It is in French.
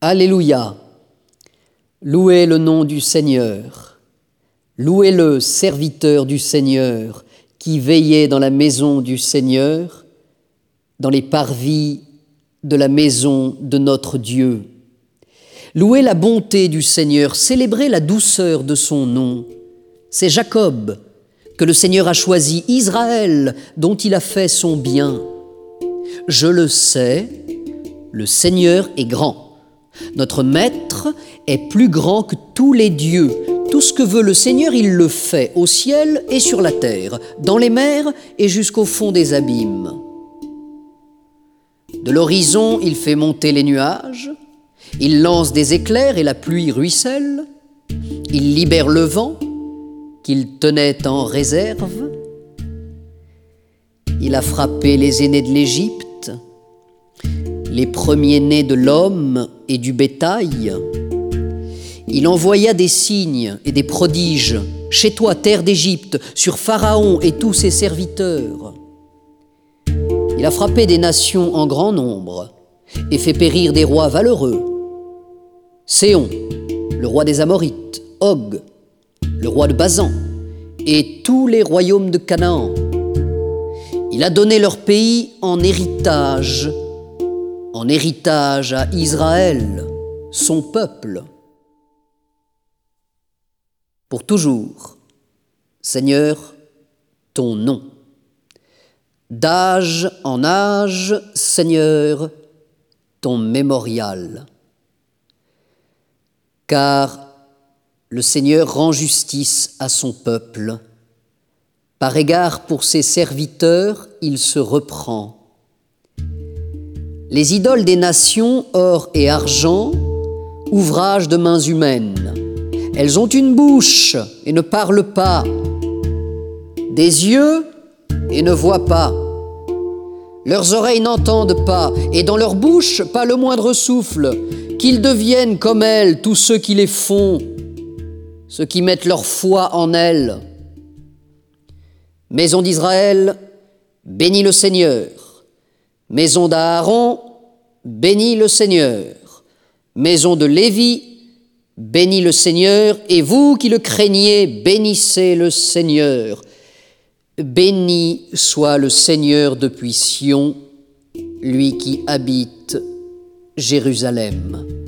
Alléluia. Louez le nom du Seigneur. Louez le serviteur du Seigneur qui veillait dans la maison du Seigneur, dans les parvis de la maison de notre Dieu. Louez la bonté du Seigneur, célébrez la douceur de son nom. C'est Jacob que le Seigneur a choisi, Israël dont il a fait son bien. Je le sais, le Seigneur est grand. Notre Maître est plus grand que tous les dieux. Tout ce que veut le Seigneur, il le fait, au ciel et sur la terre, dans les mers et jusqu'au fond des abîmes. De l'horizon, il fait monter les nuages, il lance des éclairs et la pluie ruisselle, il libère le vent qu'il tenait en réserve, il a frappé les aînés de l'Égypte, les premiers-nés de l'homme et du bétail. Il envoya des signes et des prodiges chez toi, terre d'Égypte, sur Pharaon et tous ses serviteurs. Il a frappé des nations en grand nombre et fait périr des rois valeureux. Séon, le roi des Amorites, Og, le roi de Bazan, et tous les royaumes de Canaan. Il a donné leur pays en héritage en héritage à Israël, son peuple. Pour toujours, Seigneur, ton nom. D'âge en âge, Seigneur, ton mémorial. Car le Seigneur rend justice à son peuple. Par égard pour ses serviteurs, il se reprend. Les idoles des nations, or et argent, ouvrage de mains humaines. Elles ont une bouche et ne parlent pas, des yeux et ne voient pas. Leurs oreilles n'entendent pas, et dans leur bouche pas le moindre souffle, qu'ils deviennent comme elles tous ceux qui les font, ceux qui mettent leur foi en elles. Maison d'Israël, bénis le Seigneur. Maison d'Aaron, bénis le Seigneur. Maison de Lévi, bénis le Seigneur. Et vous qui le craignez, bénissez le Seigneur. Béni soit le Seigneur depuis Sion, lui qui habite Jérusalem.